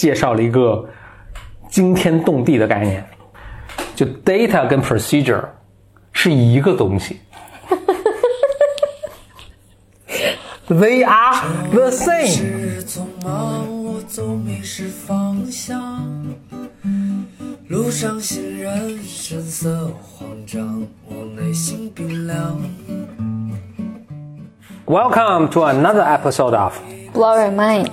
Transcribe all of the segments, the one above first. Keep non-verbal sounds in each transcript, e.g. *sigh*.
介绍了一个惊天动地的概念，就 data 跟 procedure 是一个东西。They are the same。是匆忙，我总迷失方向。路上行人神色慌张，我内心冰凉。Welcome to another episode of Blow your mind，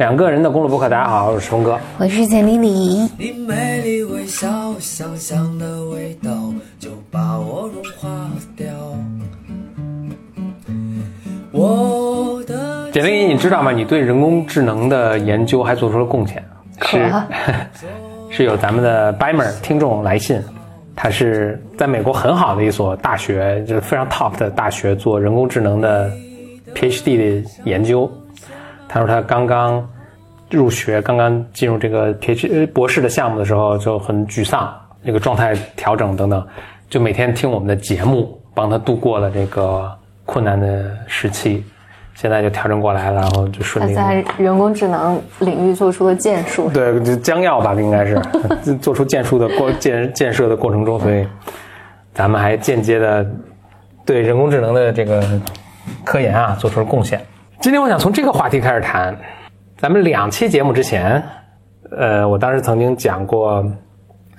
两个人的公路博客。大家好，我是峰哥。我是简丽丽。你美丽微笑，香香的味道就把我融化掉。我的简历，你知道吗？你对人工智能的研究还做出了贡献，是 *laughs* 是有咱们的 Bimer 听众来信，他是在美国很好的一所大学，就是非常 top 的大学做人工智能的 PhD 的研究。他说他刚刚入学，刚刚进入这个 PhD 呃博士的项目的时候就很沮丧，那个状态调整等等，就每天听我们的节目，帮他度过了这个困难的时期。现在就调整过来了，然后就顺利。他在人工智能领域做出了建树。对，就将要吧，应该是 *laughs* 做出建树的过建建设的过程中，所以咱们还间接的对人工智能的这个科研啊做出了贡献。今天我想从这个话题开始谈。咱们两期节目之前，呃，我当时曾经讲过，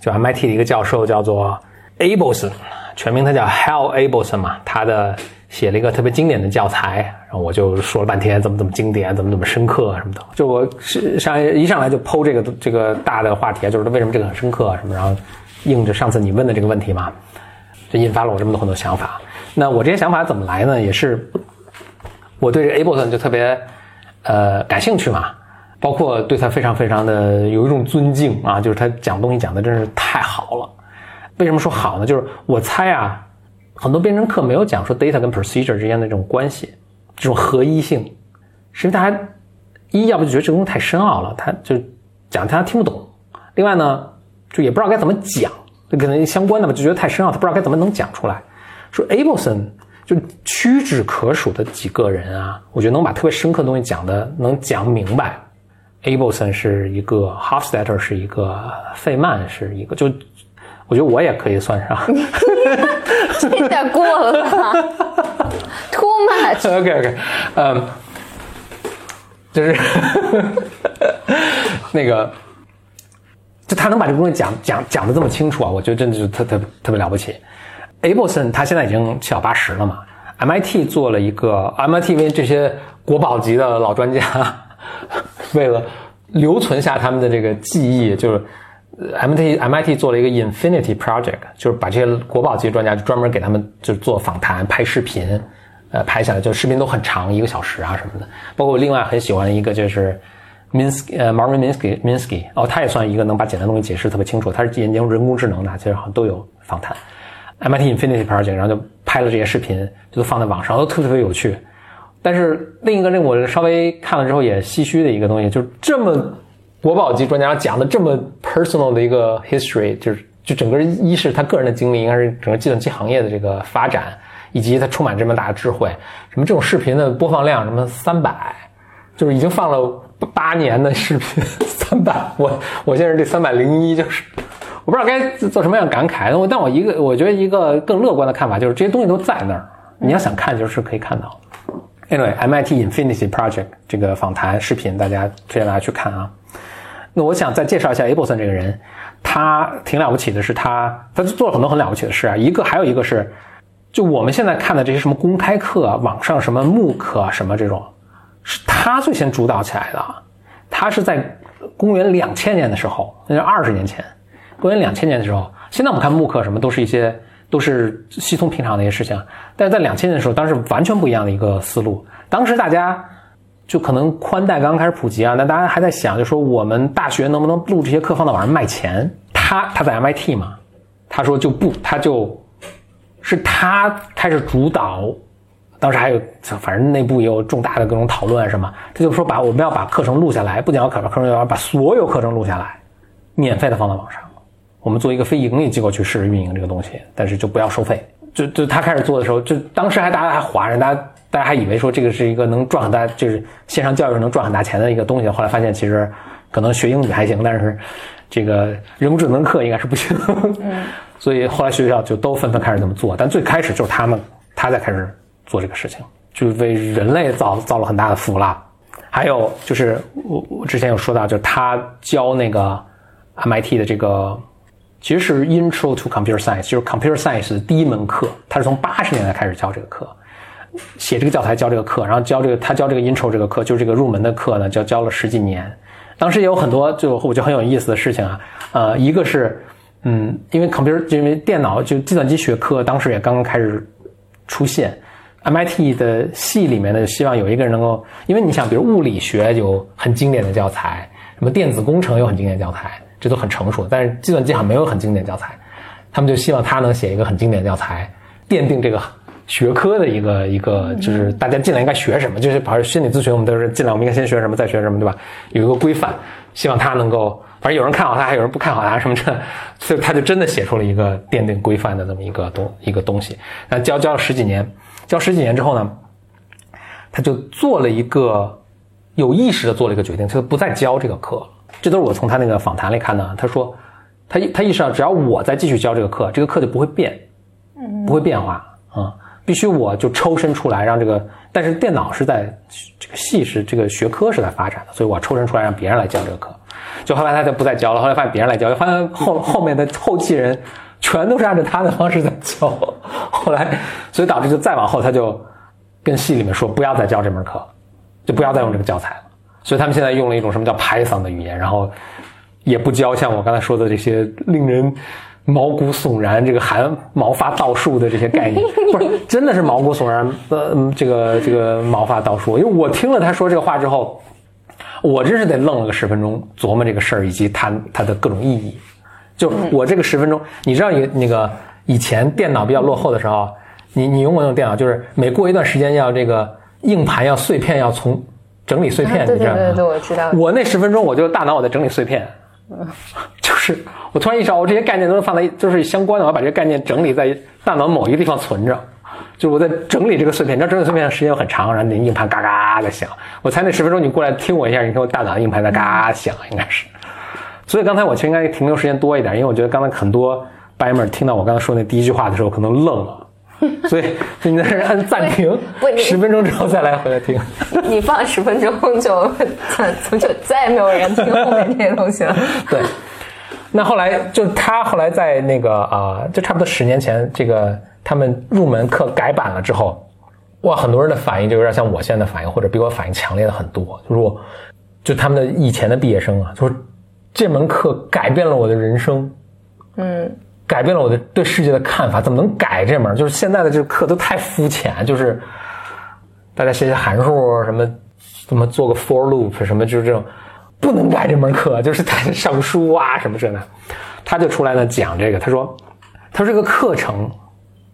就 MIT 的一个教授叫做 Abelson，全名他叫 Hal Abelson 嘛，他的写了一个特别经典的教材，然后我就说了半天怎么怎么经典，怎么怎么深刻什么的。就我是上一上来就剖这个这个大的话题啊，就是为什么这个很深刻什么，然后应着上次你问的这个问题嘛，就引发了我这么多很多想法。那我这些想法怎么来呢？也是我对这 Abelson 就特别呃感兴趣嘛，包括对他非常非常的有一种尊敬啊，就是他讲东西讲的真是太好了。为什么说好呢？就是我猜啊，很多编程课没有讲说 data 跟 procedure 之间的这种关系，这种合一性，是因为大家一要不就觉得这东西太深奥了，他就讲他听不懂；另外呢，就也不知道该怎么讲，这可能相关的嘛，就觉得太深奥，他不知道该怎么能讲出来。说 Abelson 就屈指可数的几个人啊，我觉得能把特别深刻的东西讲的能讲明白。Abelson 是一个，Hofstadter 是一个，费曼是一个，就我觉得我也可以算上。*laughs* 这有点过了吧？Too much。*laughs* OK OK，嗯，就是 *laughs* 那个，就他能把这个东西讲讲讲的这么清楚啊，我觉得真的是特特特别了不起。Abelson 他现在已经七老八十了嘛，MIT 做了一个 MIT 为这些国宝级的老专家，*laughs* 为了留存下他们的这个记忆，就是 MIT MIT 做了一个 Infinity Project，就是把这些国宝级专家就专门给他们就做访谈、拍视频，呃，拍下来就视频都很长，一个小时啊什么的。包括我另外很喜欢一个就是 Minsky，呃，Marvin Minsky Minsky，哦，他也算一个能把简单东西解释特别清楚。他是研究人工智能的，其实好像都有访谈。MIT Infinity Project，然后就拍了这些视频，就都放在网上，都特别特别有趣。但是另一个令我稍微看了之后也唏嘘的一个东西，就是这么国宝级专家讲的这么 personal 的一个 history，就是就整个一是他个人的经历，应该是整个计算机行业的这个发展，以及他充满这么大的智慧。什么这种视频的播放量什么三百，就是已经放了八年的视频三百，我我现在这三百零一，就是我不知道该做什么样的感慨。我但我一个我觉得一个更乐观的看法就是这些东西都在那儿，你要想看就是可以看到。Anyway，MIT Infinity Project 这个访谈视频，大家推荐大家去看啊。那我想再介绍一下 Abelson 这个人，他挺了不起的，是他他做了很多很了不起的事啊。一个还有一个是，就我们现在看的这些什么公开课、网上什么 MOOC 什么这种，是他最先主导起来的。他是在公元两千年的时候，那是二十年前，公元两千年的时候，现在我们看慕课什么都是一些都是稀松平常的一些事情，但是在两千年的时候，当时完全不一样的一个思路。当时大家就可能宽带刚刚开始普及啊，那大家还在想，就说我们大学能不能录这些课放到网上卖钱？他他在 MIT 嘛，他说就不，他就是他开始主导。当时还有，反正内部也有重大的各种讨论什么，他就说把我们要把课程录下来，不仅要把课程，要把所有课程录下来，免费的放到网上。我们做一个非盈利机构去试着运营这个东西，但是就不要收费。就就他开始做的时候，就当时还大家还哗然，大家大家还以为说这个是一个能赚很大，就是线上教育能赚很大钱的一个东西。后来发现其实可能学英语还行，但是这个人工智能课应该是不行。所以后来学校就都纷纷开始这么做，但最开始就是他们他在开始做这个事情，就为人类造造了很大的福了。还有就是我我之前有说到，就是他教那个 MIT 的这个。其实是 Intro to Computer Science，就是 Computer Science 的第一门课，他是从八十年代开始教这个课，写这个教材教这个课，然后教这个他教这个 Intro 这个课，就是这个入门的课呢，教教了十几年。当时也有很多就我觉得很有意思的事情啊，呃，一个是嗯，因为 Computer 因为电脑就计算机学科当时也刚刚开始出现，MIT 的系里面呢希望有一个人能够，因为你想，比如物理学有很经典的教材，什么电子工程有很经典教材。这都很成熟，但是计算机好像没有很经典教材，他们就希望他能写一个很经典教材，奠定这个学科的一个一个，就是大家进来应该学什么，就是比如心理咨询，我们都是进来我们应该先学什么，再学什么，对吧？有一个规范，希望他能够，反正有人看好他，还有人不看好他什么的，*laughs* 所以他就真的写出了一个奠定规范的这么一个东一个东西。那教教了十几年，教十几年之后呢，他就做了一个有意识的做了一个决定，就不再教这个课了。这都是我从他那个访谈里看到。他说，他他意识到，只要我再继续教这个课，这个课就不会变，不会变化啊。必须我就抽身出来，让这个。但是电脑是在这个系是这个学科是在发展的，所以我抽身出来让别人来教这个课。就后来他就不再教了。后来发现别人来教，发现后后面的后继人全都是按照他的方式在教。后来，所以导致就再往后，他就跟系里面说，不要再教这门课，就不要再用这个教材了。所以他们现在用了一种什么叫 Python 的语言，然后也不教像我刚才说的这些令人毛骨悚然、这个含毛发倒竖的这些概念，*laughs* 不是真的是毛骨悚然。呃，这个这个毛发倒竖，因为我听了他说这个话之后，我真是得愣了个十分钟，琢磨这个事儿以及它它的各种意义。就我这个十分钟，你知道，一那个以前电脑比较落后的时候，你你用过那种电脑，就是每过一段时间要这个硬盘要碎片要从。整理碎片，对对对对，我知道。我那十分钟，我就大脑我在整理碎片，*laughs* 就是我突然意识到，我这些概念都是放在就是相关的，我要把这些概念整理在大脑某一个地方存着，就是我在整理这个碎片。你知道整理碎片的时间又很长，然后你硬盘嘎嘎的响。我猜那十分钟你过来听我一下，你看我大脑硬盘在嘎嘎响，应该是。所以刚才我其实应该停留时间多一点，因为我觉得刚才很多白友们听到我刚才说那第一句话的时候，可能愣了。*laughs* 所以，你在这按暂停，十分钟之后再来回来听。你放十分钟就，就就再也没有人听后面那些东西了。*laughs* 对。那后来就他后来在那个啊，就差不多十年前，这个他们入门课改版了之后，哇，很多人的反应就有点像我现在的反应，或者比我反应强烈的很多。就是我，就他们的以前的毕业生啊，就说这门课改变了我的人生。嗯。改变了我的对世界的看法，怎么能改这门？就是现在的这个课都太肤浅，就是大家写写函数什么，怎么做个 for loop 什么，就是这种不能改这门课，就是在上书啊什么这的。他就出来呢讲这个，他说，他说这个课程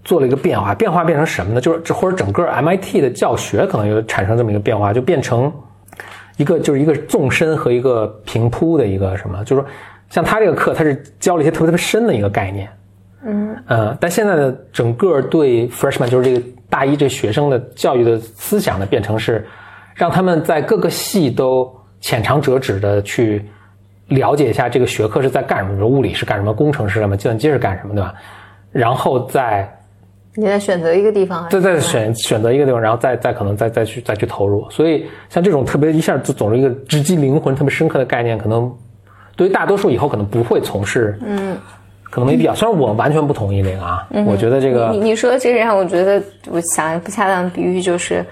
做了一个变化，变化变成什么呢？就是或者整个 MIT 的教学可能有产生这么一个变化，就变成一个就是一个纵深和一个平铺的一个什么，就是说。像他这个课，他是教了一些特别特别深的一个概念，嗯呃，但现在的整个对 freshman 就是这个大一这学生的教育的思想呢，变成是让他们在各个系都浅尝辄止的去了解一下这个学科是在干什么，比如物理是干什么，工程是什么，计算机是干什么，对吧？然后再你再选择一个地方，再再选选择一个地方，然后再再可能再再去再去投入。所以像这种特别一下就总是一个直击灵魂、特别深刻的概念，可能。对于大多数以后可能不会从事，嗯，可能没必要。虽然我完全不同意那个啊，我觉得这个你你说这个让我觉得，我想不恰当的比喻就是，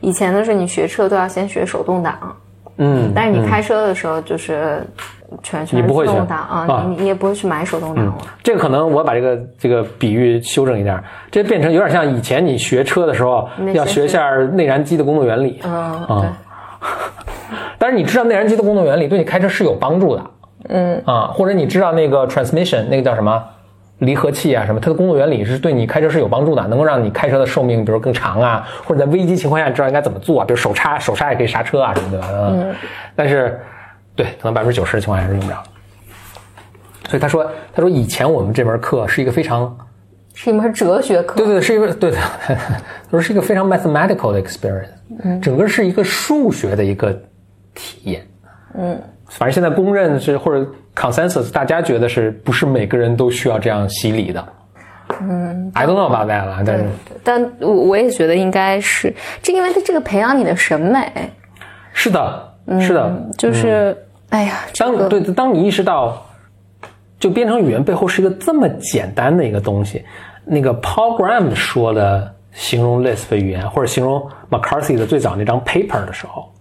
以前的时候你学车都要先学手动挡，嗯，但是你开车的时候就是全全自动挡啊，你你也不会去买手动挡了。这个可能我把这个这个比喻修正一点，这变成有点像以前你学车的时候要学一下内燃机的工作原理，嗯啊，*laughs* 但是你知道内燃机的工作原理对你开车是有帮助的。嗯。啊，或者你知道那个 transmission 那个叫什么？离合器啊什么，它的工作原理是对你开车是有帮助的，能够让你开车的寿命比如更长啊，或者在危机情况下知道应该怎么做啊，比如手刹手刹也可以刹车啊什么的，嗯，但是对，可能百分之九十的情况下是用不着。所以他说，他说以前我们这门课是一个非常是一门哲学课，对对，是一个对的，*laughs* 他说是一个非常 mathematical 的 experience，嗯，整个是一个数学的一个体验，嗯。反正现在公认是或者 consensus，大家觉得是不是每个人都需要这样洗礼的？嗯，I don't know about that 了，但是，但我我也觉得应该是，这因为它这个培养你的审美。是的，是的，就是，哎呀，当对当你意识到，就编程语言背后是一个这么简单的一个东西，那个 Paul Graham 说的形容 Lisp 语言，或者形容 McCarthy 的最早那张 paper 的时候，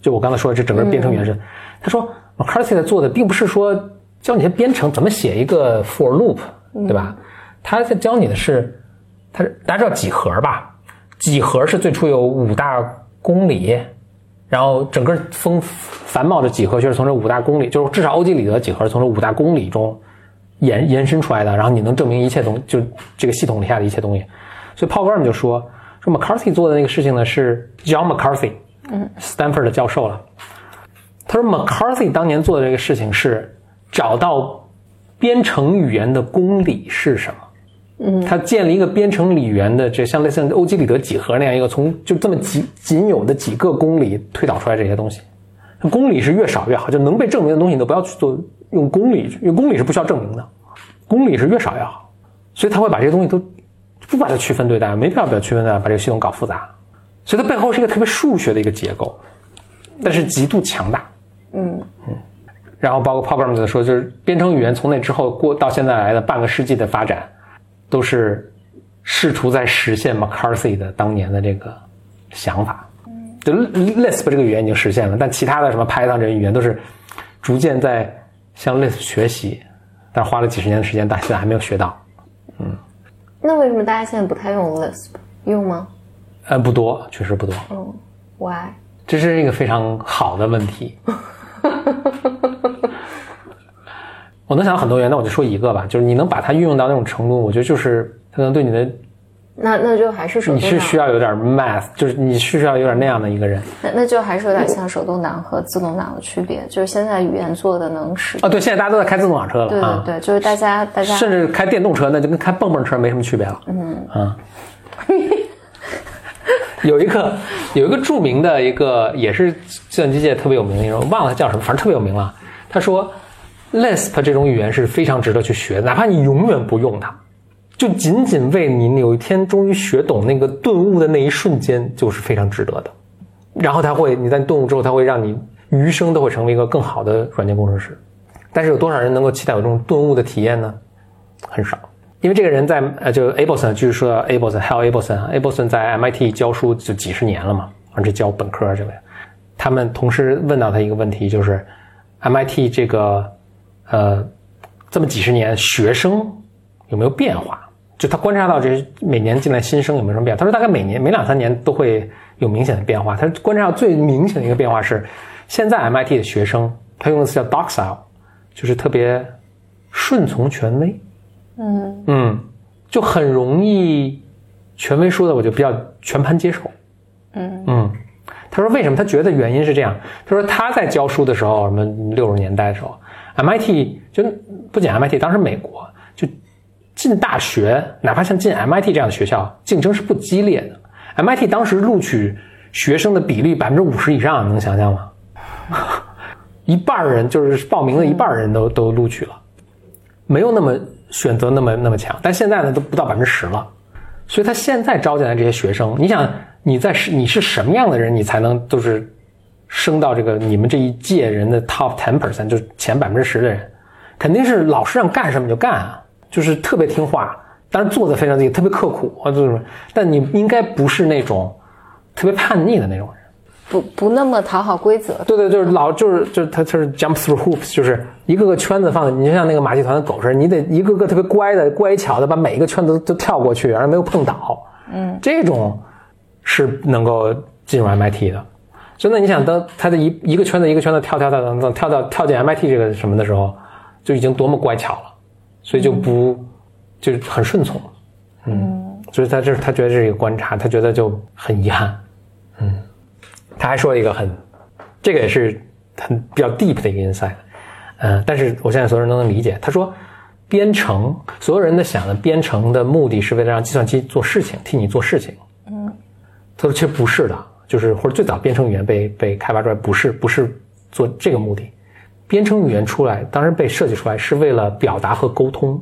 就我刚才说的这整个编程语言是，他说 McCarthy 在做的并不是说教你编程怎么写一个 for loop，对吧？他在教你的是，他大家知道几何吧？几何是最初有五大公理，然后整个丰繁茂的几何就是从这五大公理，就是至少欧几里得几何是从这五大公理中延延伸出来的。然后你能证明一切东，就这个系统里下的一切东西。所以 Paul Graham 就说说 McCarthy 做的那个事情呢是 John McCarthy，嗯，Stanford 的教授了。他说 McCarthy 当年做的这个事情是找到编程语言的公理是什么。嗯，他建立一个编程语言的，这像类似欧几里得几何那样一个，从就这么几仅有的几个公理推导出来这些东西，公理是越少越好，就能被证明的东西你都不要去做用公理，因为公理是不需要证明的，公理是越少越好，所以他会把这些东西都不把它区分对待，没必要把它区分对待，把这个系统搞复杂，所以它背后是一个特别数学的一个结构，但是极度强大，嗯嗯，然后包括 Programs 说，就是编程语言从那之后过到现在来的半个世纪的发展。都是试图在实现 McCarthy 的当年的这个想法，就 Lisp 这个语言已经实现了，但其他的什么 Python 这些语言都是逐渐在向 Lisp 学习，但是花了几十年的时间，但现在还没有学到。嗯，那为什么大家现在不太用 Lisp？用吗？呃，不多，确实不多。嗯，Why？这是一个非常好的问题。*laughs* *laughs* 我能想到很多原因，那我就说一个吧，就是你能把它运用到那种程度，我觉得就是它能对你的，那那就还是手动你是需要有点 math，就是你是需要有点那样的一个人。那那就还是有点像手动挡和自动挡的区别，就是现在语言做的能使啊，对，现在大家都在开自动挡车了，对对对，就是大家大家甚至开电动车，那就跟开蹦蹦车没什么区别了。嗯啊，*laughs* *laughs* 有一个有一个著名的一个也是计算机界特别有名的一种，忘了叫什么，反正特别有名了。他说。Lisp 这种语言是非常值得去学，哪怕你永远不用它，就仅仅为你有一天终于学懂那个顿悟的那一瞬间，就是非常值得的。然后它会，你在顿悟之后，它会让你余生都会成为一个更好的软件工程师。但是有多少人能够期待有这种顿悟的体验呢？很少，因为这个人在呃，就 Abelson，就是说 Abelson，Hal Abelson，Abelson 在 MIT 教书就几十年了嘛，而且教本科这位。他们同时问到他一个问题，就是 MIT 这个。呃，这么几十年，学生有没有变化？就他观察到这每年进来新生有没有什么变化？他说大概每年每两三年都会有明显的变化。他观察到最明显的一个变化是，现在 MIT 的学生他用的词叫 docile，就是特别顺从权威。嗯嗯，就很容易权威说的我就比较全盘接受。嗯嗯，他说为什么？他觉得原因是这样。他说他在教书的时候，什么六十年代的时候。MIT 就不仅 MIT，当时美国就进大学，哪怕像进 MIT 这样的学校，竞争是不激烈的。MIT 当时录取学生的比例百分之五十以上，能想象吗？*laughs* 一半人就是报名的一半人都都录取了，没有那么选择那么那么强。但现在呢，都不到百分之十了。所以他现在招进来这些学生，你想你在是你是什么样的人，你才能就是。升到这个你们这一届人的 top ten percent，就是前百分之十的人，肯定是老师让干什么就干啊，就是特别听话，当然做的非常的特别刻苦啊，就是，但你应该不是那种特别叛逆的那种人，不不那么讨好规则。对对，就是老就是就是他他是 jump through hoops，就是一个个圈子放，你就像那个马戏团的狗似的，你得一个个特别乖的乖巧的把每一个圈子都跳过去，然后没有碰倒，嗯，这种是能够进入 MIT 的。真的，你想当他的一一个圈子一个圈子跳跳跳跳跳到跳进 MIT 这个什么的时候，就已经多么乖巧了，所以就不就是很顺从，嗯，所以他这他觉得这是一个观察，他觉得就很遗憾，嗯，他还说一个很，这个也是很比较 deep 的一个 insight，嗯，但是我相信所有人都能理解，他说编程所有人的想的编程的目的是为了让计算机做事情，替你做事情，嗯，他说其实不是的。就是或者最早编程语言被被开发出来，不是不是做这个目的，编程语言出来，当时被设计出来是为了表达和沟通。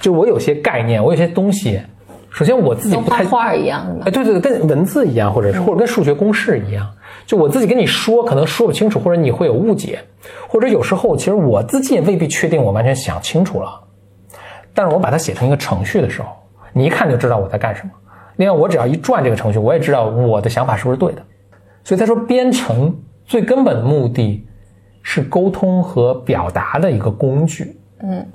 就我有些概念，我有些东西，首先我自己不太画画一样的，哎，对对，跟文字一样，或者是或者跟数学公式一样。就我自己跟你说，可能说不清楚，或者你会有误解，或者有时候其实我自己也未必确定我完全想清楚了。但是我把它写成一个程序的时候，你一看就知道我在干什么。另外，我只要一转这个程序，我也知道我的想法是不是对的。所以他说，编程最根本的目的是沟通和表达的一个工具。嗯。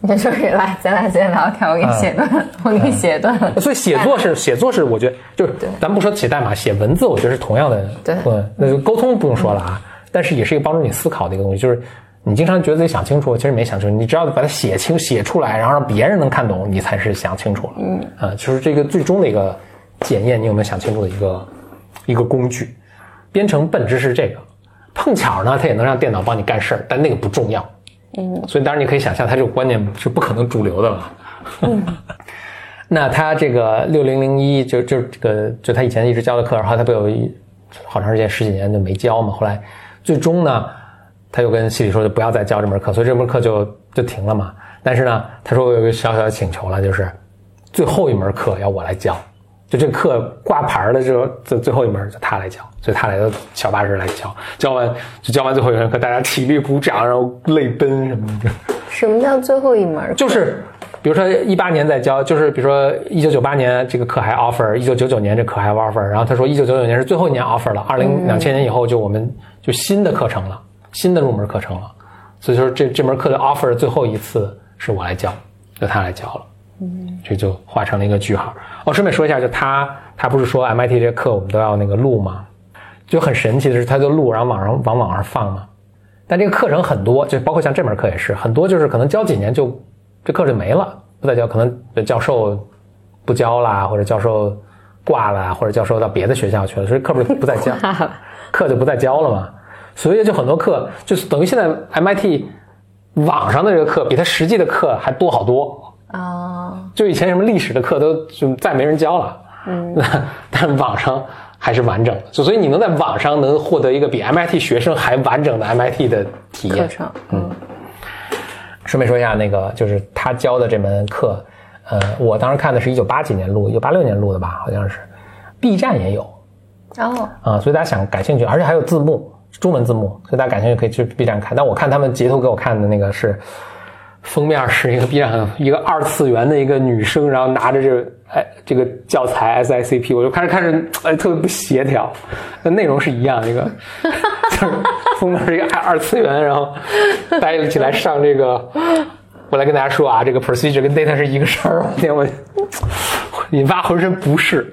你说来，咱俩先聊天，我给你写段，我给你写段。所以写作是写作是，我觉得就是，咱不说写代码，写文字，我觉得是同样的。对，那就沟通不用说了啊，但是也是一个帮助你思考的一个东西。就是你经常觉得自己想清楚，其实没想清楚。你只要把它写清、写出来，然后让别人能看懂，你才是想清楚了。嗯，啊，就是这个最终的一个检验你有没有想清楚的一个一个工具。编程本质是这个，碰巧呢，它也能让电脑帮你干事儿，但那个不重要。嗯，所以当然你可以想象，他这种观念是不可能主流的了。嗯，*laughs* 那他这个六零零一就就这个就他以前一直教的课，然后他不有一好长时间十几年就没教嘛。后来最终呢，他又跟系里说就不要再教这门课，所以这门课就就停了嘛。但是呢，他说我有个小小的请求了，就是最后一门课要我来教。就这课挂牌的时候，最最后一门就他来教，所以他来小巴士来教，教完就教完最后一门课，大家体力鼓掌，然后泪奔什么的。什么叫最后一门？就是比如说一八年在教，就是比如说一九九八年这个课还 offer，一九九九年这课还 offer，然后他说一九九九年是最后一年 offer 了，二零两千年以后就我们就新的课程了，新的入门课程了，所以说这这门课的 offer 最后一次是我来教，就他来教了。嗯，这就画成了一个句号。哦，顺便说一下，就他他不是说 MIT 这课我们都要那个录吗？就很神奇的是，他就录，然后网上往网上放嘛。但这个课程很多，就包括像这门课也是很多，就是可能教几年就这课就没了，不再教，可能教授不教啦，或者教授挂了，或者教授到别的学校去了，所以课不是不再教，*laughs* 课就不再教了嘛。所以就很多课就是等于现在 MIT 网上的这个课比他实际的课还多好多。啊，就以前什么历史的课都就再没人教了，嗯，*laughs* 但网上还是完整的，所以你能在网上能获得一个比 MIT 学生还完整的 MIT 的体验。课程，嗯。顺便说一下，那个就是他教的这门课，呃，我当时看的是一九八几年录，一九八六年录的吧，好像是，B 站也有，哦，啊，所以大家想感兴趣，而且还有字幕，中文字幕，所以大家感兴趣可以去 B 站看。但我看他们截图给我看的那个是。封面是一个 B 站一个二次元的一个女生，然后拿着这哎这个教材 SICP，我就开始看着哎特别不协调，那内容是一样，一个就是 *laughs* 封面是一个二二次元，然后大家一起来上这个，我来跟大家说啊，这个 procedure 跟 data 是一个事儿，我天我引发浑身不适，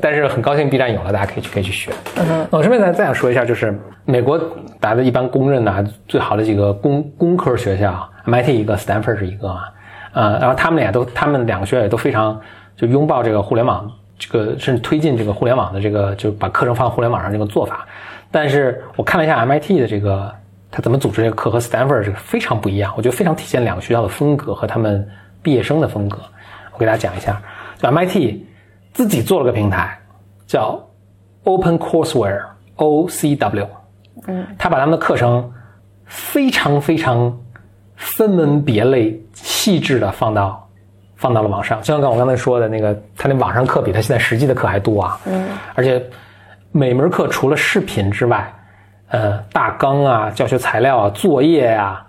但是很高兴 B 站有了，大家可以去可以去学。嗯，我顺便再再想说一下，就是美国大家一般公认的最好的几个工工科学校。MIT 一个，Stanford 是一个啊，呃，然后他们俩都，他们两个学校也都非常就拥抱这个互联网，这个甚至推进这个互联网的这个，就把课程放互联网上这个做法。但是我看了一下 MIT 的这个，他怎么组织这个课和 Stanford 这个非常不一样，我觉得非常体现两个学校的风格和他们毕业生的风格。我给大家讲一下，就 MIT 自己做了个平台，叫 Open Courseware（OCW），嗯，他把他们的课程非常非常。分门别类、细致的放到放到了网上，就像刚我刚才说的那个，他那网上课比他现在实际的课还多啊。嗯。而且每门课除了视频之外，呃，大纲啊、教学材料啊、作业啊、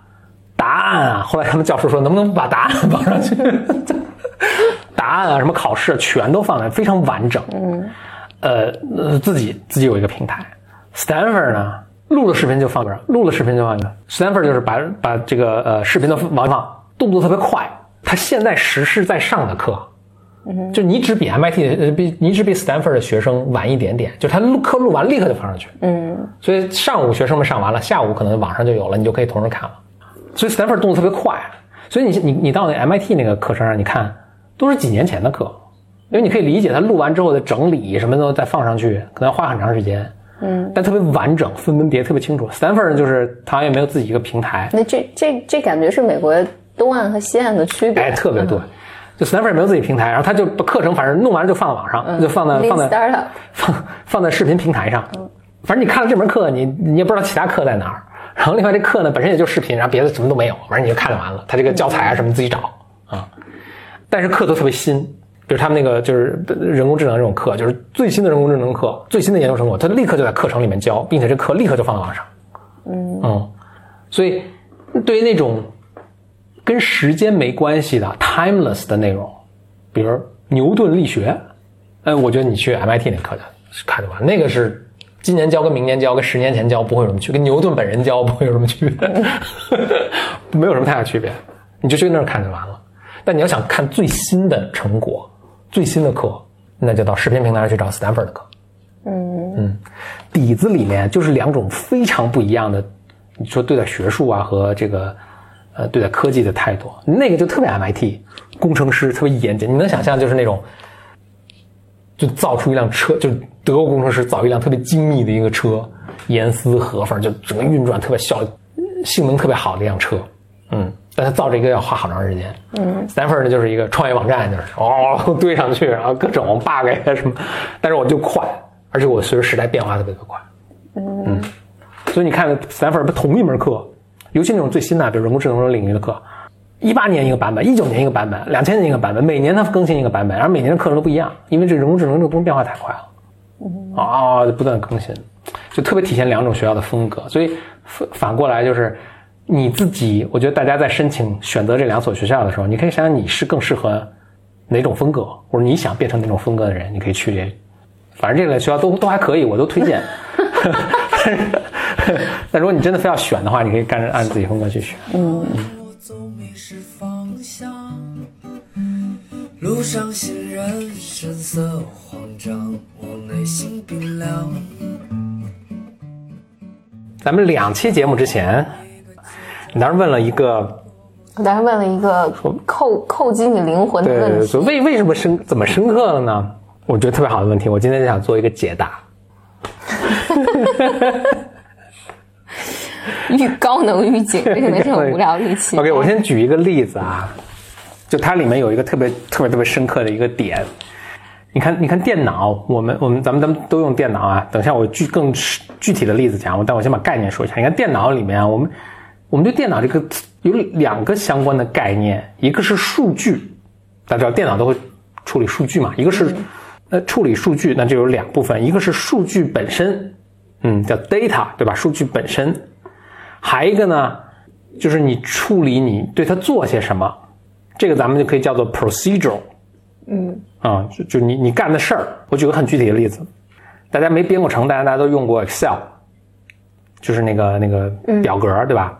答案啊，后来他们教授说，能不能把答案放上去？*laughs* 答案啊，什么考试全都放在，非常完整。嗯。呃，自己自己有一个平台，Stanford 呢？录了视频就放这儿，录了视频就放这儿。Stanford 就是把把这个呃视频的往上放，动作特别快。他现在实时在上的课，就你只比 MIT 呃比你只比 Stanford 的学生晚一点点，就他录课录完立刻就放上去。嗯，所以上午学生们上完了，下午可能网上就有了，你就可以同时看了。所以 Stanford 动作特别快，所以你你你到那 MIT 那个课程上，你看都是几年前的课，因为你可以理解他录完之后的整理什么的再放上去，可能要花很长时间。嗯，但特别完整，分门别特别清楚。Stanford 就是他也没有自己一个平台。那这这这感觉是美国东岸和西岸的区别。哎，特别对。就 Stanford 没有自己平台，然后他就把课程反正弄完了就放网上，就放在放在 *laughs* 放放在视频平台上。反正你看了这门课，你你也不知道其他课在哪儿，然后另外这课呢本身也就视频，然后别的什么都没有，反正你就看就完了。他这个教材啊什么自己找啊，但是课都特别新，比如他们那个就是人工智能这种课，就是最新的人工智能课，最新的研究成果，他立刻就在课程里面教，并且这课立刻就放到网上。嗯嗯，所以对于那种跟时间没关系的 timeless 的内容，比如牛顿力学，哎，我觉得你去 MIT 那课的看就完，那个是。今年教跟明年教跟十年前教不会有什么区别，跟牛顿本人教不会有什么区别，*laughs* 没有什么太大区别，你就去那儿看就完了。但你要想看最新的成果、最新的课，那就到视频平台上去找 Stanford 的课。嗯嗯，底子里面就是两种非常不一样的，你说对待学术啊和这个呃对待科技的态度，那个就特别 MIT 工程师特别严谨，你能想象就是那种。就造出一辆车，就德国工程师造一辆特别精密的一个车，严丝合缝，就整个运转特别效，性能特别好的一辆车。嗯，但他造这个要花好长时间。嗯，Stanford 呢就是一个创业网站，就是哦 *laughs* 堆上去，然后各种 bug 呀什么，但是我就快，而且我随着时代变化特别的快。嗯，所以你看 Stanford 不同一门课，尤其那种最新的，比如人工智能领域的课。一八年一个版本，一九年一个版本，两千年一个版本，每年它更新一个版本，然后每年的课程都不一样，因为这人工智能这个东西变化太快了，啊，不断更新，就特别体现两种学校的风格。所以反反过来就是你自己，我觉得大家在申请选择这两所学校的时候，你可以想想你是更适合哪种风格，或者你想变成哪种风格的人，你可以去这，反正这个学校都都还可以，我都推荐。*laughs* 但如果你真的非要选的话，你可以干按自己风格去选。嗯。路上行人神色慌张，我内心冰凉。咱们两期节目之前，你当时问了一个，我当时问了一个扣扣击你灵魂的问题，为为什么深怎么深刻了呢？我觉得特别好的问题，我今天就想做一个解答。*laughs* 预高能预警，这可能是很无聊的一期。*laughs* OK，我先举一个例子啊。就它里面有一个特别特别特别深刻的一个点，你看，你看电脑，我们我们咱们咱们都用电脑啊。等一下我具更具体的例子讲，但我先把概念说一下。你看电脑里面，我们我们对电脑这个有两个相关的概念，一个是数据，大家知道电脑都会处理数据嘛，一个是呃处理数据，那就有两部分，一个是数据本身，嗯，叫 data，对吧？数据本身，还一个呢，就是你处理你对它做些什么。这个咱们就可以叫做 procedural，嗯，啊，就就你你干的事儿，我举个很具体的例子，大家没编过程，大家大家都用过 Excel，就是那个那个表格，对吧？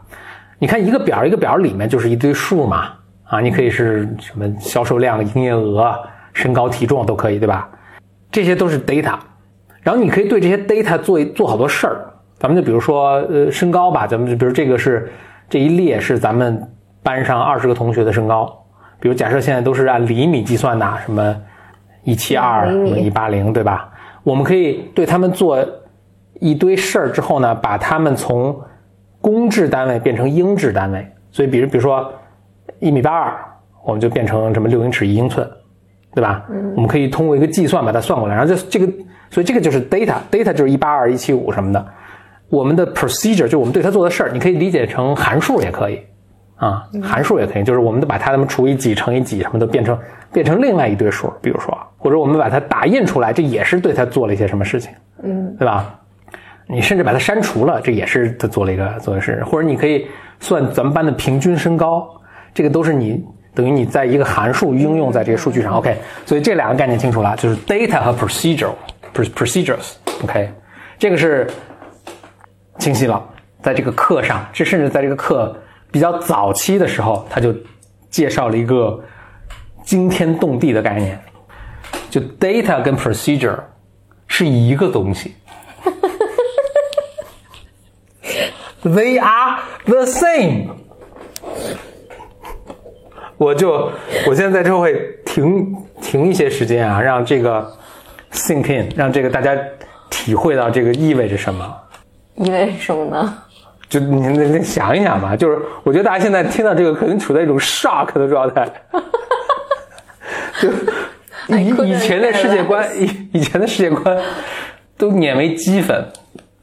你看一个表一个表里面就是一堆数嘛，啊，你可以是什么销售量、营业额、身高体重都可以，对吧？这些都是 data，然后你可以对这些 data 做做好多事儿，咱们就比如说呃身高吧，咱们就比如这个是这一列是咱们班上二十个同学的身高。比如假设现在都是按厘米计算的，什么一七二、什么一八零，对吧？我们可以对他们做一堆事儿之后呢，把它们从公制单位变成英制单位。所以，比如比如说一米八二，我们就变成什么六英尺一英寸，对吧？嗯我们可以通过一个计算把它算过来，然后这这个，所以这个就是 data，data 就是一八二、一七五什么的。我们的 procedure 就我们对它做的事儿，你可以理解成函数也可以。啊，函数也可以，就是我们都把它们除以几乘以几什么的变成变成另外一堆数，比如说，或者我们把它打印出来，这也是对它做了一些什么事情，嗯，对吧？你甚至把它删除了，这也是它做了一个做的事，或者你可以算咱们班的平均身高，这个都是你等于你在一个函数应用在这个数据上，OK？所以这两个概念清楚了，就是 data 和 procedure，procedures，OK，这个是清晰了，在这个课上，这甚至在这个课。比较早期的时候，他就介绍了一个惊天动地的概念，就 data 跟 procedure 是一个东西，They are the same。我就我现在在这会停停一些时间啊，让这个 sink in，让这个大家体会到这个意味着什么。意味着什么呢？就你你想一想吧，就是我觉得大家现在听到这个，可能处在一种 shock 的状态。就 *laughs* 以以前的世界观，以以前的世界观都碾为齑粉，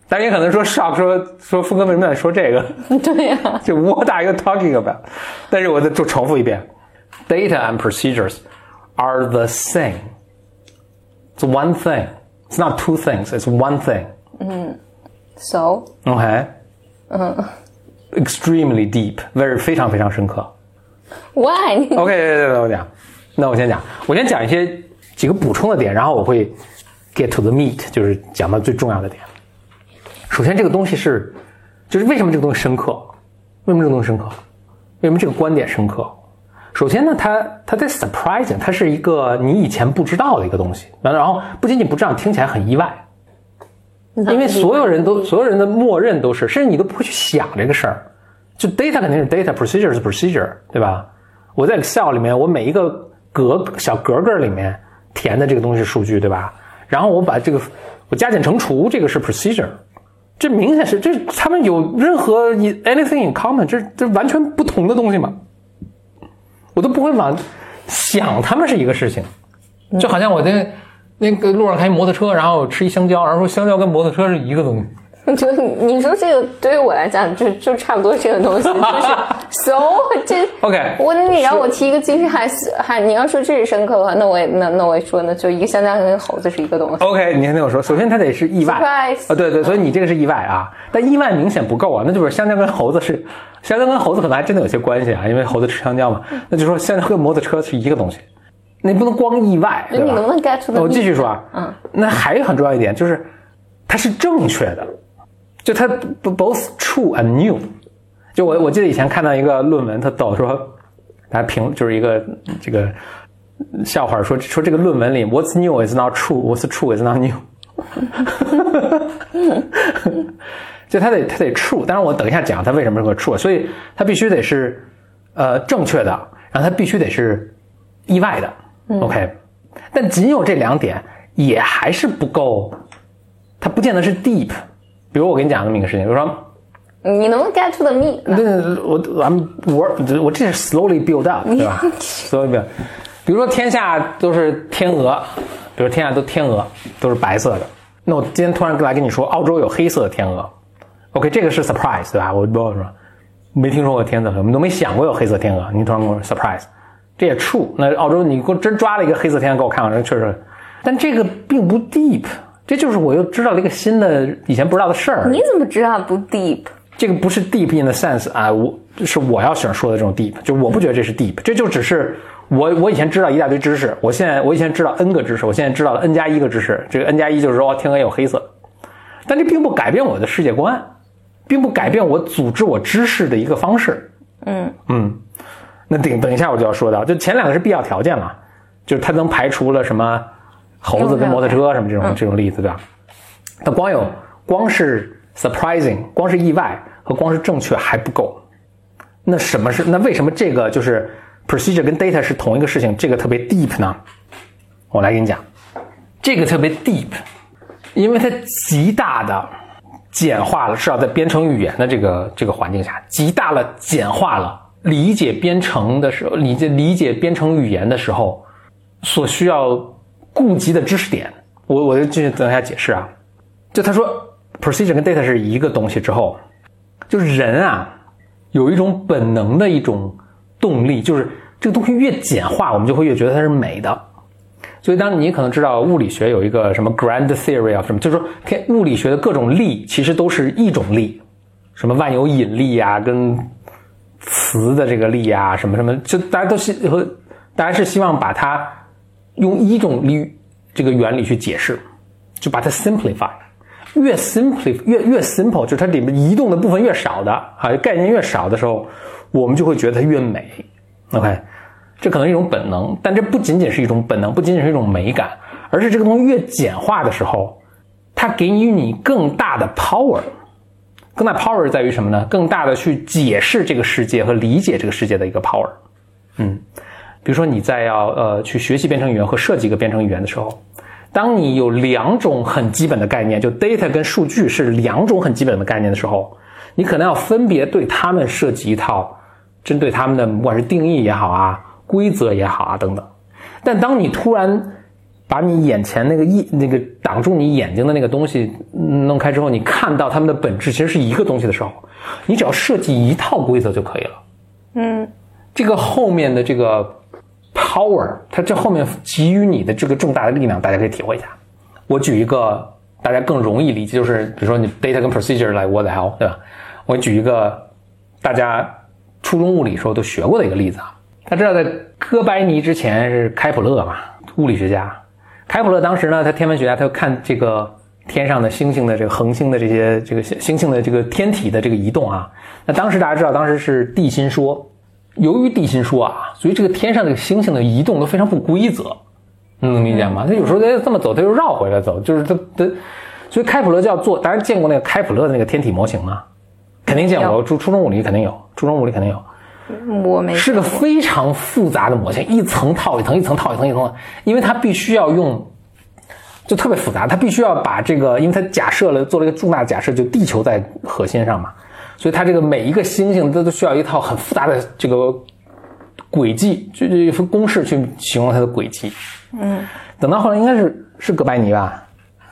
但也可能说 shock 说说峰哥为什么在说这个？对呀，就 What *laughs* are you talking about？但是我再就重复一遍，data and procedures are the same. It's one thing. It's not two things. It's one thing. So OK. Extremely deep. Very 非常非常深刻。 why？ OK，*laughs* 对对对，我讲。那我先讲，我先讲一些几个补充的点，然后我会 get to the meat，就是讲到最重要的点。 首先，这个东西是，就是为什么这个东西深刻？为什么这个东西深刻？为什么这个观点深刻？首先呢，它它在 surprising，它是一个你以前不知道的一个东西，然后不仅仅不知道，听起来很意外，因为所有人都所有人的默认都是，甚至你都不会去想这个事儿。就 data 肯定是 data，procedure 是 procedure，对吧？我在 Excel 里面，我每一个格小格格里面填的这个东西是数据，对吧？然后我把这个我加减乘除，这个是 procedure，这明显是这他们有任何 anything in common，这这完全不同的东西嘛？我都不会往想他们是一个事情，就好像我在那个路上开摩托车，然后吃一香蕉，然后说香蕉跟摩托车是一个东西。*laughs* 就你说这个对于我来讲，就就差不多这个东西，就是 *laughs* so 这 *laughs* OK，我你让我提一个惊喜还是还你要说这是深刻的话，那我也那那我也说那就一个香蕉跟猴子是一个东西。OK，你先听我说，首先它得是意外啊，对对，所以你这个是意外啊，但意外明显不够啊，那就是香蕉跟猴子是，香蕉跟猴子可能还真的有些关系啊，因为猴子吃香蕉嘛，那就说香蕉跟摩托车是一个东西，那你不能光意外，对吧？你能不能 get the 我继续说啊，嗯，那还有很重要一点就是，它是正确的，就它 both true and new。就我我记得以前看到一个论文，他逗说，他评就是一个这个笑话说说这个论文里 What's new is not true, What's true is not new。*laughs* 就它得它得 true，当然我等一下讲它为什么是个 true，所以它必须得是呃正确的，然后它必须得是意外的、OK，但仅有这两点也还是不够，它不见得是 deep。比如我跟你讲这么一个事情，比如说。你能不能 get to the meat？那我 I'm work，我这是 slowly build up，对吧？*laughs* slowly build。比如说天下都是天鹅，比如天下都天鹅都是白色的，那我今天突然来跟你说，澳洲有黑色的天鹅，OK，这个是 surprise，对吧？我不知道说没听说过天鹅，我们都没想过有黑色天鹅，你突然跟我说 surprise，这也 true。那澳洲你给我真抓了一个黑色天鹅给我看看，这确实，但这个并不 deep，这就是我又知道了一个新的以前不知道的事儿。你怎么知道不 deep？这个不是 deep in the sense 啊，我是我要想说的这种 deep，就我不觉得这是 deep，这就只是我我以前知道一大堆知识，我现在我以前知道 n 个知识，我现在知道了 n 加一个知识，这个 n 加一就是说哦天鹅有黑色，但这并不改变我的世界观，并不改变我组织我知识的一个方式。嗯嗯，那等等一下我就要说到，就前两个是必要条件嘛，就是它能排除了什么猴子跟摩托车什么这种、这种例子，对吧？它光有光是 surprising，光是意外和光是正确还不够。那什么是？那为什么这个就是 procedure 跟 data 是同一个事情？这个特别 deep 呢？我来给你讲，这个特别 deep，因为它极大的简化了，至少在编程语言的这个这个环境下，极大了简化了理解编程的时候，理解理解编程语言的时候所需要顾及的知识点。我我就继续等一下解释啊。就他说 procedure 跟 data 是一个东西之后，就是人啊有一种本能的一种动力，就是这个东西越简化，我们就会越觉得它是美的。所以，当你可能知道物理学有一个什么 grand theory of 什么，就是说天物理学的各种力其实都是一种力，什么万有引力啊、跟磁的这个力啊、什么什么，就大家都希和大家是希望把它用一种力这个原理去解释，就把它 simplify。越 simplify 越越 simple，就是它里面移动的部分越少的啊，概念越少的时候，我们就会觉得它越美。OK，这可能一种本能，但这不仅仅是一种本能，不仅仅是一种美感，而是这个东西越简化的时候，它给予你更大的 power。更大 power 在于什么呢？更大的去解释这个世界和理解这个世界的一个 power。嗯，比如说你在要呃去学习编程语言和设计一个编程语言的时候，当你有两种很基本的概念，就 data 跟数据是两种很基本的概念的时候，你可能要分别对它们设计一套针对它们的不管是定义也好啊、规则也好啊等等。但当你突然把你眼前那个一那个挡住你眼睛的那个东西弄开之后，你看到它们的本质其实是一个东西的时候，你只要设计一套规则就可以了。嗯，这个后面的这个 power，它这后面给予你的这个重大的力量，大家可以体会一下。我举一个大家更容易理解，就是比如说你 data 跟 procedure 来 what the hell，对吧？我举一个大家初中物理时候都学过的一个例子啊。大家知道，在哥白尼之前是开普勒嘛，物理学家。开普勒当时呢，他天文学家，他就看这个天上的星星的这个恒星的这些这个星星的这个天体的这个移动啊。那当时大家知道，当时是地心说，由于地心说啊，所以这个天上这个星星的移动都非常不规则，你能理解吗？他有时候他这么走，他又绕回来走，就是他他，所以开普勒就要做。大家见过那个开普勒的那个天体模型吗？肯定见过，初初中物理肯定有，初中物理肯定有。我没是个非常复杂的模型，一层套一层，一层套一层，一层，因为它必须要用，就特别复杂，它必须要把这个，因为它假设了做了一个重大假设，就地球在核心上嘛，所以它这个每一个星星它都需要一套很复杂的这个轨迹，就这公式去形容它的轨迹。嗯，等到后来应该是是哥白尼吧，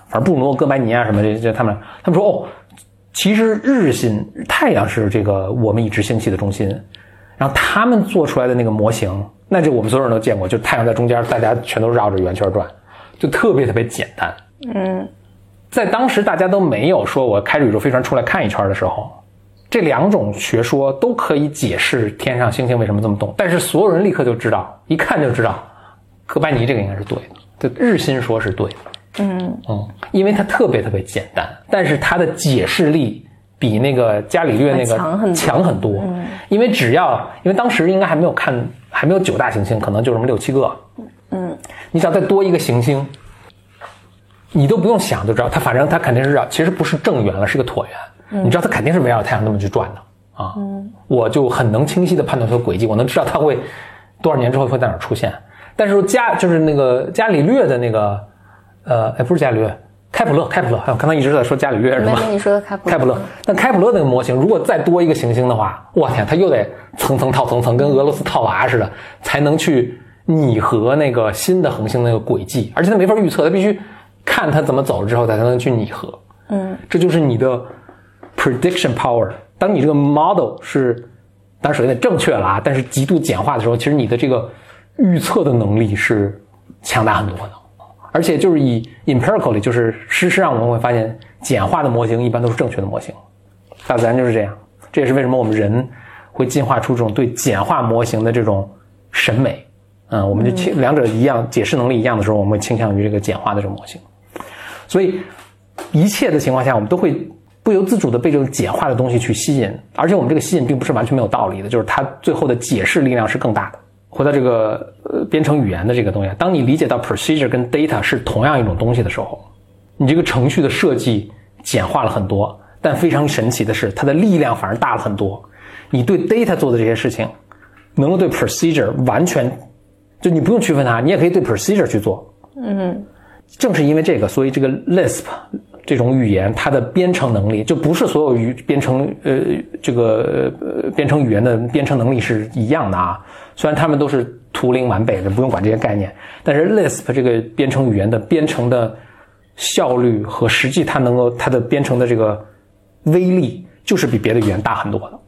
反正布鲁诺、哥白尼啊什么这这他们他们说哦，其实日心太阳是这个我们已知星系的中心。然后他们做出来的那个模型，那就我们所有人都见过，就太阳在中间，大家全都绕着圆圈转，就特别特别简单。嗯，在当时大家都没有说我开着宇宙飞船出来看一圈的时候，这两种学说都可以解释天上星星为什么这么动，但是所有人立刻就知道，一看就知道，哥白尼这个应该是对的，这日心说是对的。嗯。嗯，因为它特别特别简单，但是它的解释力。比那个伽利略那个强很多，因为只要因为当时应该还没有看还没有九大行星，可能就什么六七个，嗯，你只要再多一个行星，你都不用想就知道它，反正它肯定是其实不是正圆了，是个椭圆，你知道它肯定是围绕太阳那么去转的啊，我就很能清晰的判断它的轨迹，我能知道它会多少年之后会在哪出现，但是伽就是那个伽利略的那个呃，哎不是伽利略。开普勒，开普勒，我刚才一直在说伽利略是吗？你说的开普勒。开普勒，但开普勒那个模型，如果再多一个行星的话，我天，它又得层层套层层，跟俄罗斯套娃似的，才能去拟合那个新的恒星那个轨迹，而且它没法预测，它必须看它怎么走了之后才能去拟合。嗯，这就是你的 prediction power。当你这个 model 是，当然首先得正确了啊，但是极度简化的时候，其实你的这个预测的能力是强大很多的。而且就是以 empirically，就是事实上我们会发现，简化的模型一般都是正确的模型。大自然就是这样，这也是为什么我们人会进化出这种对简化模型的这种审美。嗯，我们就倾两者一样，解释能力一样的时候，我们会倾向于这个简化的这种模型。所以一切的情况下，我们都会不由自主的被这种简化的东西去吸引，而且我们这个吸引并不是完全没有道理的，就是它最后的解释力量是更大的。回到这个呃编程语言的这个东西，当你理解到 procedure 跟 data 是同样一种东西的时候，你这个程序的设计简化了很多，但非常神奇的是，它的力量反而大了很多。你对 data 做的这些事情，能够对 procedure 完全，就你不用区分它，你也可以对 procedure 去做。嗯，正是因为这个，所以这个 Lisp。这种语言它的编程能力就不是所有语编程呃这个呃编程语言的编程能力是一样的啊，虽然他们都是图灵完备的，不用管这些概念，但是 Lisp 这个编程语言的编程的效率和实际它能够它的编程的这个威力就是比别的语言大很多的，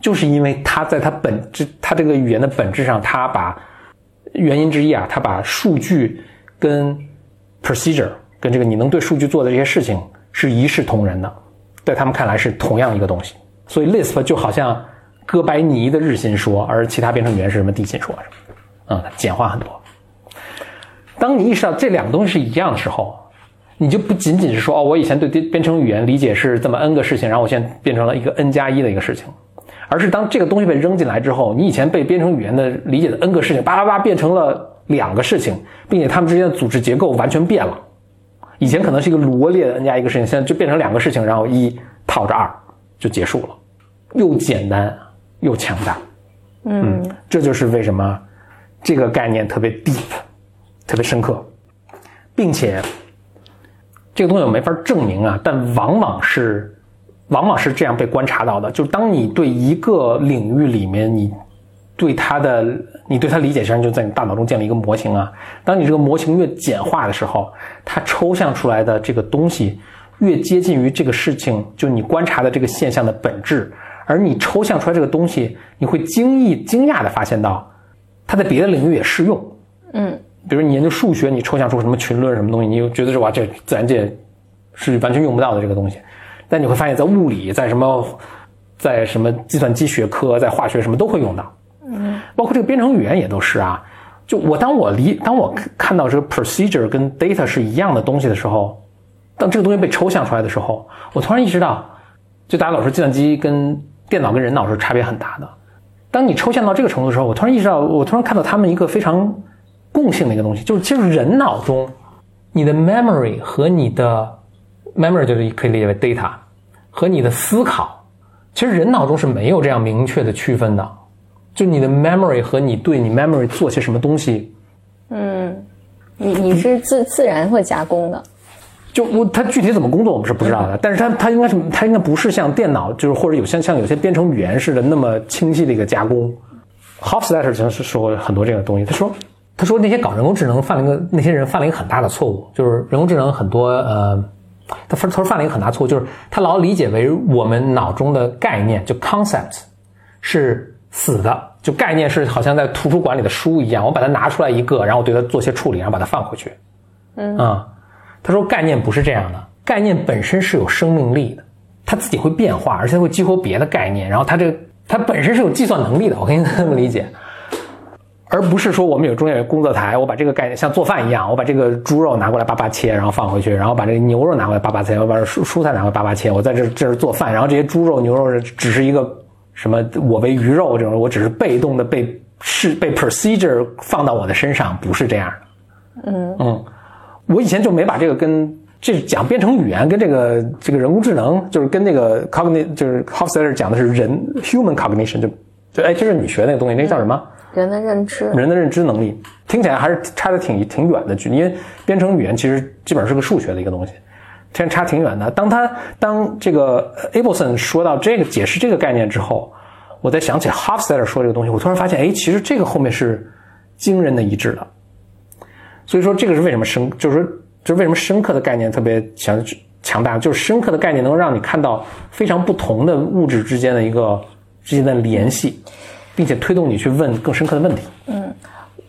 就是因为它在它本质它这个语言的本质上，它把原因之一啊，它把数据跟 procedure。跟这个你能对数据做的这些事情是一视同仁的，在他们看来是同样一个东西。所以 Lisp 就好像哥白尼的日心说，而其他编程语言是什么地心说，嗯，简化很多。当你意识到这两个东西是一样的时候，你就不仅仅是说哦，我以前对编编程语言理解是这么 n 个事情，然后我现在变成了一个 n 加一的一个事情，而是当这个东西被扔进来之后，你以前被编程语言的理解的 n 个事情，叭叭叭变成了两个事情，并且它们之间的组织结构完全变了。以前可能是一个罗列的 n 加一个事情，现在就变成两个事情，然后一套着二就结束了，又简单又强大。嗯，这就是为什么这个概念特别 deep，特别深刻，并且这个东西我没法证明啊，但往往是往往是这样被观察到的，就当你对一个领域里面你对它的你对它理解，实际上就在你大脑中建立一个模型啊。当你这个模型越简化的时候，它抽象出来的这个东西越接近于这个事情，就你观察的这个现象的本质。而你抽象出来这个东西，你会惊异惊讶的发现到，它在别的领域也适用。嗯，比如你研究数学，你抽象出什么群论什么东西，你就觉得是哇，这自然界是完全用不到的这个东西。但你会发现在物理，在什么，在什么计算机学科，在化学什么都会用到。包括这个编程语言也都是啊。就我当我理当我看到这个 procedure 跟 data 是一样的东西的时候，当这个东西被抽象出来的时候，我突然意识到，就大家老说计算机跟电脑跟人脑是差别很大的。当你抽象到这个程度的时候，我突然意识到，我突然看到他们一个非常共性的一个东西，就是其实人脑中，你的 memory 和你的 memory 就是可以理解为 data 和你的思考，其实人脑中是没有这样明确的区分的。就你的 memory 和你对你 memory 做些什么东西，嗯，你你是自自然会加工的。就我它具体怎么工作我们是不知道的，但是它它应该是它应该不是像电脑就是或者有像像有些编程语言似的那么清晰的一个加工。Hofstadter 其实是说过很多这个东西，他说他说那些搞人工智能犯了一个那些人犯了一个很大的错误，就是人工智能很多呃，他他说犯了一个很大错误，就是他老理解为我们脑中的概念就 concept 是死的，就概念是好像在图书馆里的书一样，我把它拿出来一个，然后对它做些处理，然后把它放回去，嗯啊。他说：“概念不是这样的，概念本身是有生命力的，它自己会变化，而且会激活别的概念。然后它这个它本身是有计算能力的，我可以这么理解，而不是说我们有中间有工作台，我把这个概念像做饭一样，我把这个猪肉拿过来叭叭切，然后放回去，然后把这个牛肉拿过来叭叭切，我把蔬蔬菜拿过来叭叭切，我在这这是做饭，然后这些猪肉牛肉只是一个什么我为鱼肉这种，我只是被动的被是被 procedure 放到我的身上，不是这样的。嗯嗯。”我以前就没把这个跟这讲编程语言跟这个这个人工智能，就是跟那个 cognition，就是 Hofstadter 讲的是人 human cognition，就就哎，这是你学那个东西，那个叫什么？人的认知。人的认知能力听起来还是差的挺挺远的距离，因为编程语言其实基本上是个数学的一个东西，天差挺远的。当他当这个 Abelson 说到这个解释这个概念之后，我在想起 Hofstad 说这个东西，我突然发现，哎，其实这个后面是惊人的一致的。所以说，这个是为什么深，就是说，就是为什么深刻的概念特别强强大，就是深刻的概念能够让你看到非常不同的物质之间的一个之间的联系，并且推动你去问更深刻的问题。嗯，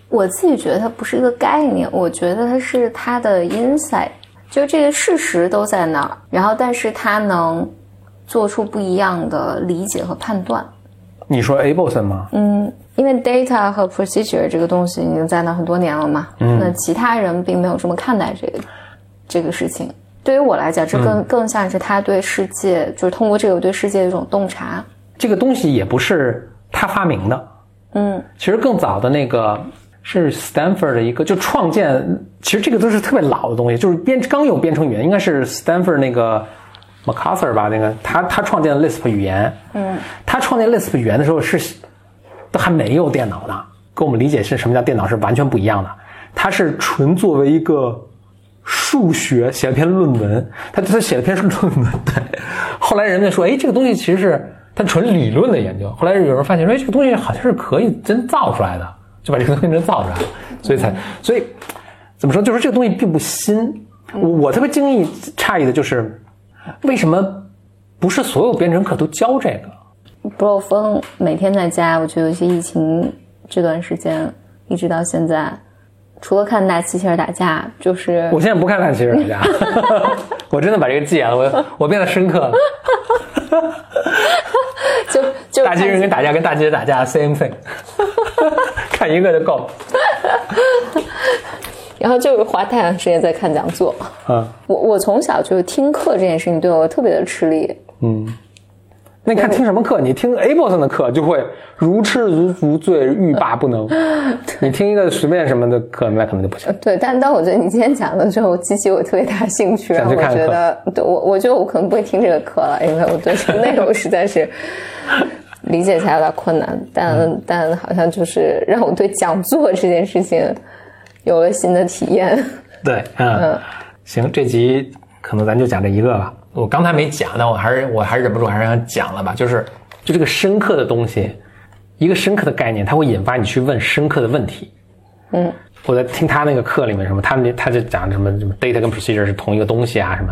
我自己觉得它不是一个概念，我觉得它是它的 insight，就这个事实都在那儿，然后但是他能做出不一样的理解和判断。你说 Abelson 吗？嗯。因为 data 和 procedure 这个东西已经在那很多年了嘛，嗯，那其他人并没有这么看待这个这个事情。对于我来讲，这更更像是他对世界，就是通过这个对世界的一种洞察。这个东西也不是他发明的，嗯，其实更早的那个是 Stanford 的一个，就创建，其实这个都是特别老的东西，就是编刚有编程语言，应该是 Stanford 那个 MacArthur 吧，那个他他创建了 Lisp 语言，嗯，他创建 Lisp 语言的时候是。都还没有电脑呢，跟我们理解是什么叫电脑是完全不一样的。他是纯作为一个数学写了篇论文，他他写了篇 *laughs* 论文。对，后来人家说，哎，这个东西其实是他纯理论的研究。后来有人发现说，哎，这个东西好像是可以真造出来的，就把这个东西真造出来了。所以才，所以怎么说，就是这个东西并不新。我我特别惊异诧异的就是，为什么不是所有编程课都教这个？不漏风，每天在家，我觉得有些疫情这段时间一直到现在，除了看大机器人打架，就是我现在不看大机器人打架，*laughs* 我真的把这个戒了，我我变得深刻了。就就大机器人跟打架跟大机器人打架 same thing，*laughs* 看一个就够。然后就是花太长时间在看讲座。嗯，我我从小就是听课这件事情对我特别的吃力。嗯。那你看听什么课？你听 Abelson 的课就会如痴如如醉，欲罢不能。你听一个随便什么的课，那可能就不行。对，但但我觉得你今天讲的时候，激起我特别大兴趣。然后我觉得，对我我觉得我可能不会听这个课了，因为我对这个内容实在是理解起来有点困难。但但好像就是让我对讲座这件事情有了新的体验。对，嗯，行，这集可能咱就讲这一个吧。我刚才没讲，但我还是我还是忍不住还是想讲了吧。就是就这个深刻的东西，一个深刻的概念，它会引发你去问深刻的问题。嗯，我在听他那个课里面什么，他们他就讲什么什么 data 跟 procedure 是同一个东西啊什么，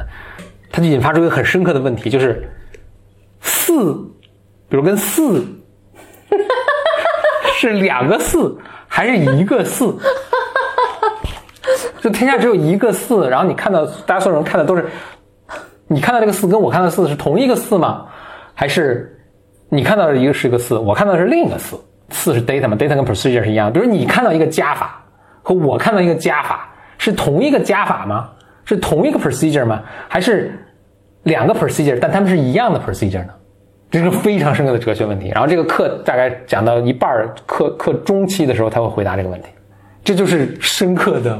他就引发出一个很深刻的问题，就是四，比如跟四 *laughs* 是两个四还是一个四？就天下只有一个四，然后你看到大家所有人看的都是，你看到这个四跟我看到的四是同一个四吗？还是你看到的一个是一个四，我看到的是另一个四？四是 data 嘛？data 跟 procedure 是一样的。比如你看到一个加法和我看到一个加法是同一个加法吗？是同一个 procedure 吗？还是两个 procedure，但他们是一样的 procedure 呢？这是非常深刻的哲学问题。然后这个课大概讲到一半课课中期的时候，他会回答这个问题。这就是深刻的。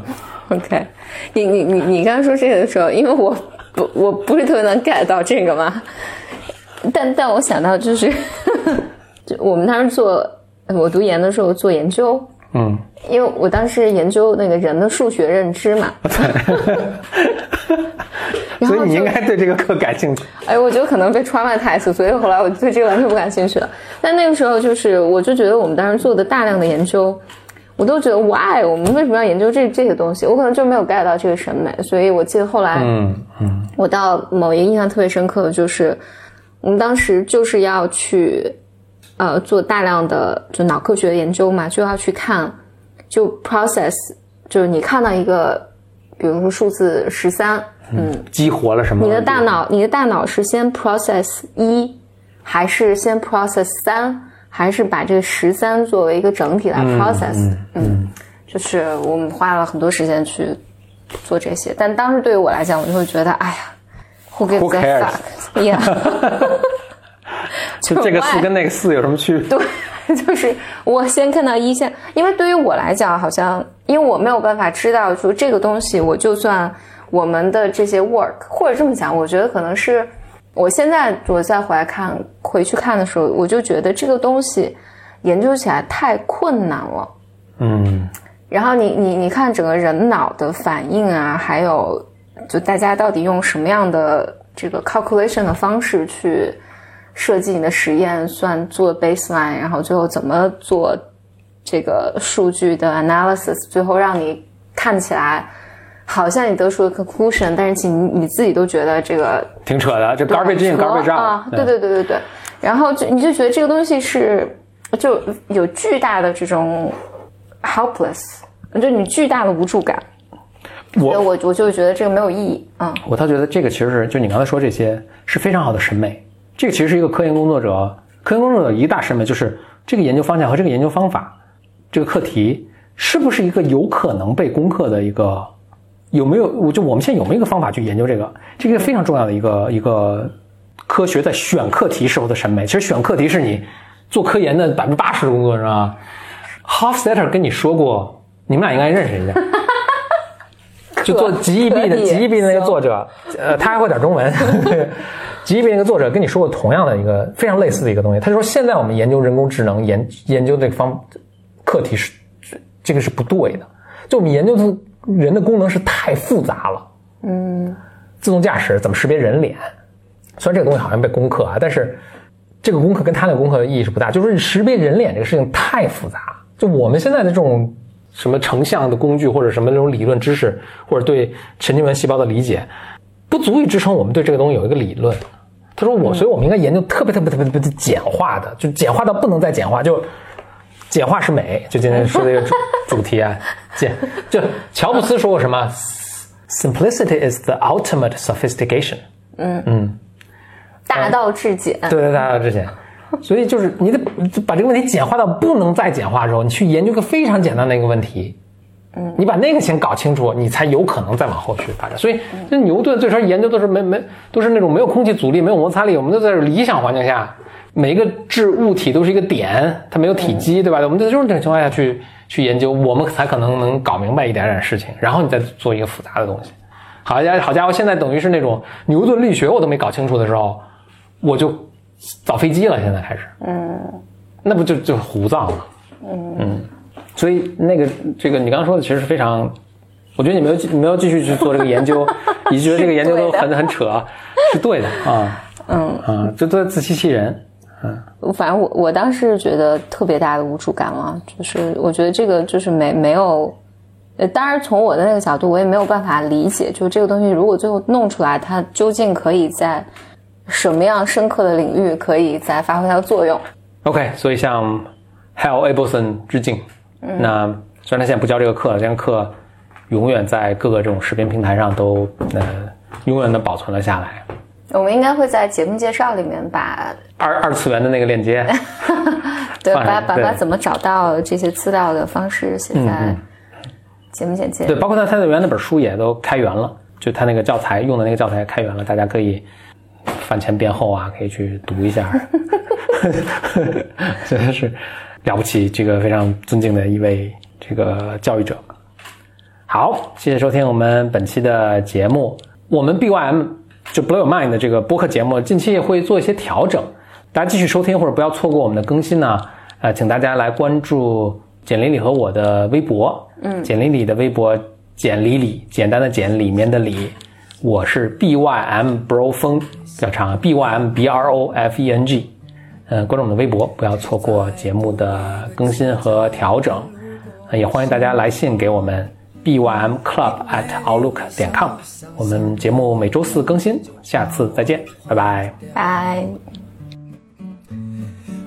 OK，你你你你刚刚说这个的时候，因为我不我不是特别能 get 到这个嘛，但但我想到就是，就我们当时做我读研的时候做研究，嗯，因为我当时研究那个人的数学认知嘛，*laughs* 所以你应该对这个课感兴趣。哎，我觉得可能被 traumatized，所以后来我对这个完全不感兴趣了。但那个时候就是，我就觉得我们当时做的大量的研究。我都觉得 why 我们为什么要研究这这些东西？我可能就没有 get 到这个审美，所以我记得后来，嗯嗯，我到某一个印象特别深刻的就是，我们当时就是要去，呃，做大量的就脑科学的研究嘛，就要去看，就 process，就是你看到一个，比如说数字十三，嗯，激活了什么？你的大脑，你的大脑是先 process 一，还是先 process 三？还是把这个十三作为一个整体来 process，嗯，就是我们花了很多时间去做这些，但当时对于我来讲，我就会觉得，哎呀，who gives a fuck？Yeah，*laughs* 就这个四跟那个四有什么区别？对，*laughs* 就是我先看到一线，因为对于我来讲，好像因为我没有办法知道说这个东西，我就算我们的这些 work，或者这么讲，我觉得可能是。我现在我再回来看回去看的时候，我就觉得这个东西研究起来太困难了。嗯，然后你你你看整个人脑的反应啊，还有就大家到底用什么样的这个 calculation 的方式去设计你的实验，算做 baseline，然后最后怎么做这个数据的 analysis，最后让你看起来。好像你得出了 conclusion，但是其你你自己都觉得这个挺扯的，这 garbage in garbage out 啊，对对对对对，然后就你就觉得这个东西是就有巨大的这种 helpless，就你巨大的无助感。我我我就觉得这个没有意义啊。我倒觉得这个其实是就你刚才说这些是非常好的审美，这个其实是一个科研工作者，科研工作者一大审美就是这个研究方向和这个研究方法，这个课题是不是一个有可能被攻克的一个。有没有？我就我们现在有没有一个方法去研究这个？这个非常重要的一个一个科学在选课题时候的审美。其实选课题是你做科研的百分之八十的工作，是吧？Hofstadter 跟你说过，你们俩应该认识人家，*laughs* 就做 GEB 的 GEB 的那个作者，呃，他还会点中文。*laughs* GEB 那个作者跟你说过同样的一个非常类似的一个东西，他说现在我们研究人工智能研研究这个方课题是这个是不对的，就我们研究的。人的功能是太复杂了，嗯，自动驾驶怎么识别人脸？虽然这个东西好像被攻克啊，但是这个攻克跟他那个攻克的意义是不大。就是识别人脸这个事情太复杂，就我们现在的这种什么成像的工具或者什么那种理论知识，或者对神经元细胞的理解，不足以支撑我们对这个东西有一个理论。他说我，所以我们应该研究特别特别特别特别简化的，就简化到不能再简化，就。简化是美，就今天说的一个主 *laughs* 主题啊。简就乔布斯说过什么？Simplicity is the ultimate sophistication。嗯嗯，大道至简。对对，大道至简。所以就是你得把这个问题简化到不能再简化之后，你去研究个非常简单的一个问题。嗯，你把那个先搞清楚，你才有可能再往后去发展。所以那牛顿最初研究都是没没都是那种没有空气阻力、没有摩擦力，我们都在理想环境下。每一个质物体都是一个点，它没有体积，对吧？我们在这种情况下去去研究，我们才可能能搞明白一点点事情，然后你再做一个复杂的东西。好家好家伙，现在等于是那种牛顿力学我都没搞清楚的时候，我就造飞机了。现在开始，嗯，那不就就胡造吗？嗯嗯，所以那个这个你刚刚说的其实是非常，我觉得你没有没有继续去做这个研究，你觉得这个研究都很 *laughs* 很扯，是对的啊，嗯啊，这都在自欺欺人。嗯，反正我我当时觉得特别大的无助感了，就是我觉得这个就是没没有，呃，当然从我的那个角度，我也没有办法理解，就这个东西如果最后弄出来，它究竟可以在什么样深刻的领域可以再发挥它的作用？OK，所以向 Hal Abelson 致敬。那虽然他现在不教这个课，这个课永远在各个这种视频平台上都呃永远的保存了下来。我们应该会在节目介绍里面把二二次元的那个链接，*laughs* 对，把把把怎么找到这些资料的方式写在节目简介。对，包括他他的原那本书也都开源了，就他那个教材用的那个教材开源了，大家可以饭前便后啊，可以去读一下。*laughs* 真的是了不起，这个非常尊敬的一位这个教育者。好，谢谢收听我们本期的节目，我们 BYM。就 Blow Your Mind 的这个播客节目，近期也会做一些调整，大家继续收听或者不要错过我们的更新呢。呃，请大家来关注简里里和我的微博，嗯，简里里的微博简里里，简单的简里面的里，我是 B Y M Bro 风，比较长，B Y M B R O F E N G，嗯，关注我们的微博，不要错过节目的更新和调整，也欢迎大家来信给我们。bymclub@outlook 点 com，我们节目每周四更新，下次再见，拜拜，拜。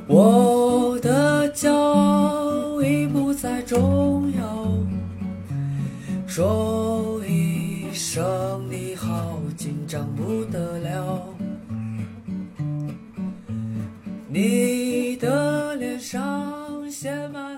我的骄傲已不再重要，说一声你好，紧张不得了。你的脸上写满。